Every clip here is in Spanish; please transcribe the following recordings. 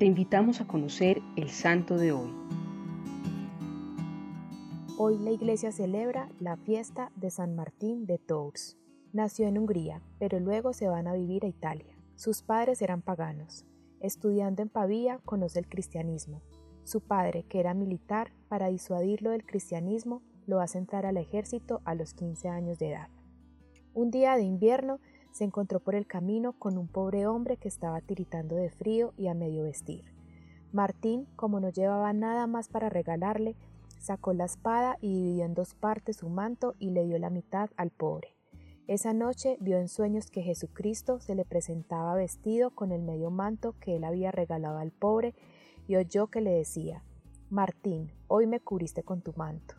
te invitamos a conocer el santo de hoy. Hoy la iglesia celebra la fiesta de San Martín de Tours. Nació en Hungría, pero luego se van a vivir a Italia. Sus padres eran paganos. Estudiando en Pavía conoce el cristianismo. Su padre, que era militar, para disuadirlo del cristianismo, lo hace entrar al ejército a los 15 años de edad. Un día de invierno se encontró por el camino con un pobre hombre que estaba tiritando de frío y a medio vestir. Martín, como no llevaba nada más para regalarle, sacó la espada y dividió en dos partes su manto y le dio la mitad al pobre. Esa noche vio en sueños que Jesucristo se le presentaba vestido con el medio manto que él había regalado al pobre y oyó que le decía, Martín, hoy me cubriste con tu manto.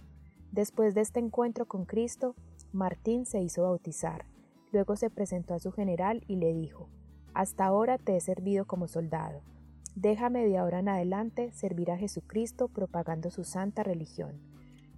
Después de este encuentro con Cristo, Martín se hizo bautizar Luego se presentó a su general y le dijo, Hasta ahora te he servido como soldado. Déjame de ahora en adelante servir a Jesucristo propagando su santa religión.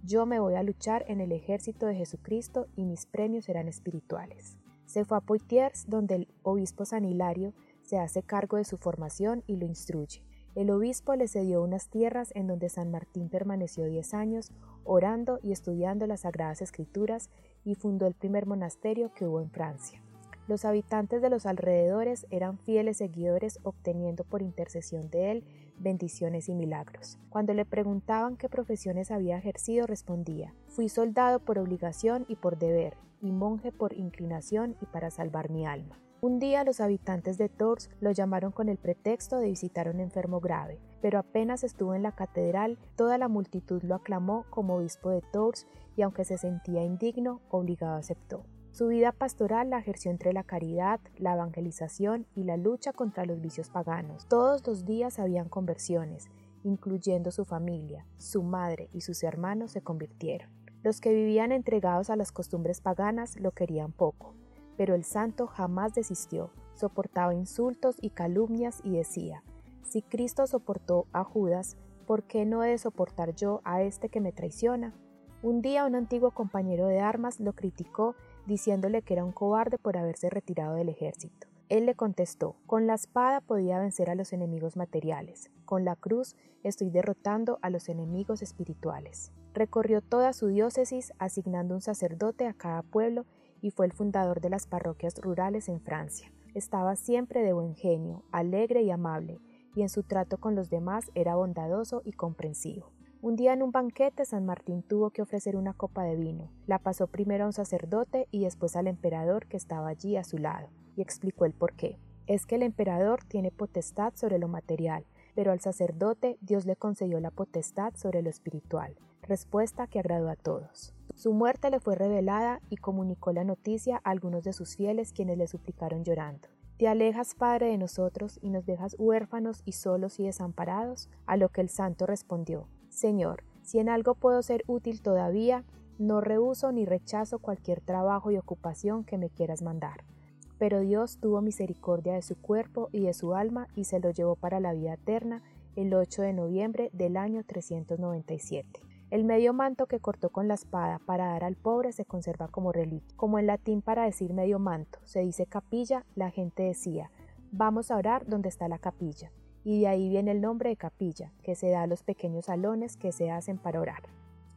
Yo me voy a luchar en el ejército de Jesucristo y mis premios serán espirituales. Se fue a Poitiers, donde el obispo San Hilario se hace cargo de su formación y lo instruye. El obispo le cedió unas tierras en donde San Martín permaneció diez años, orando y estudiando las Sagradas Escrituras y fundó el primer monasterio que hubo en Francia. Los habitantes de los alrededores eran fieles seguidores obteniendo por intercesión de él bendiciones y milagros. Cuando le preguntaban qué profesiones había ejercido, respondía, fui soldado por obligación y por deber, y monje por inclinación y para salvar mi alma. Un día los habitantes de Tours lo llamaron con el pretexto de visitar un enfermo grave, pero apenas estuvo en la catedral, toda la multitud lo aclamó como obispo de Tours y aunque se sentía indigno, obligado aceptó. Su vida pastoral la ejerció entre la caridad, la evangelización y la lucha contra los vicios paganos. Todos los días habían conversiones, incluyendo su familia, su madre y sus hermanos se convirtieron. Los que vivían entregados a las costumbres paganas lo querían poco, pero el santo jamás desistió, soportaba insultos y calumnias y decía, si Cristo soportó a Judas, ¿por qué no he de soportar yo a este que me traiciona? Un día un antiguo compañero de armas lo criticó diciéndole que era un cobarde por haberse retirado del ejército. Él le contestó, con la espada podía vencer a los enemigos materiales, con la cruz estoy derrotando a los enemigos espirituales. Recorrió toda su diócesis asignando un sacerdote a cada pueblo y fue el fundador de las parroquias rurales en Francia. Estaba siempre de buen genio, alegre y amable, y en su trato con los demás era bondadoso y comprensivo. Un día en un banquete San Martín tuvo que ofrecer una copa de vino. La pasó primero a un sacerdote y después al emperador que estaba allí a su lado, y explicó el por qué. Es que el emperador tiene potestad sobre lo material, pero al sacerdote Dios le concedió la potestad sobre lo espiritual, respuesta que agradó a todos. Su muerte le fue revelada y comunicó la noticia a algunos de sus fieles quienes le suplicaron llorando. ¿Te alejas, Padre, de nosotros y nos dejas huérfanos y solos y desamparados? A lo que el santo respondió, Señor, si en algo puedo ser útil todavía, no rehuso ni rechazo cualquier trabajo y ocupación que me quieras mandar. Pero Dios tuvo misericordia de su cuerpo y de su alma y se lo llevó para la vida eterna el 8 de noviembre del año 397. El medio manto que cortó con la espada para dar al pobre se conserva como reliquia. Como en latín para decir medio manto se dice capilla, la gente decía, vamos a orar donde está la capilla y de ahí viene el nombre de capilla, que se da a los pequeños salones que se hacen para orar.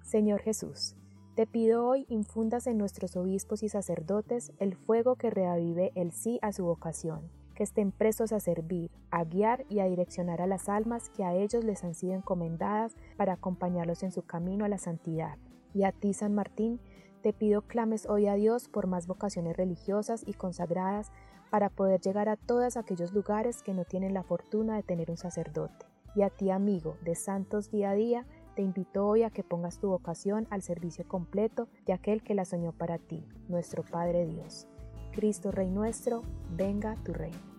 Señor Jesús, te pido hoy infundas en nuestros obispos y sacerdotes el fuego que reavive el sí a su vocación, que estén presos a servir, a guiar y a direccionar a las almas que a ellos les han sido encomendadas para acompañarlos en su camino a la santidad. Y a ti, San Martín, te pido clames hoy a Dios por más vocaciones religiosas y consagradas para poder llegar a todos aquellos lugares que no tienen la fortuna de tener un sacerdote. Y a ti, amigo, de Santos día a día, te invito hoy a que pongas tu vocación al servicio completo de aquel que la soñó para ti, nuestro Padre Dios. Cristo Rey nuestro, venga tu reino.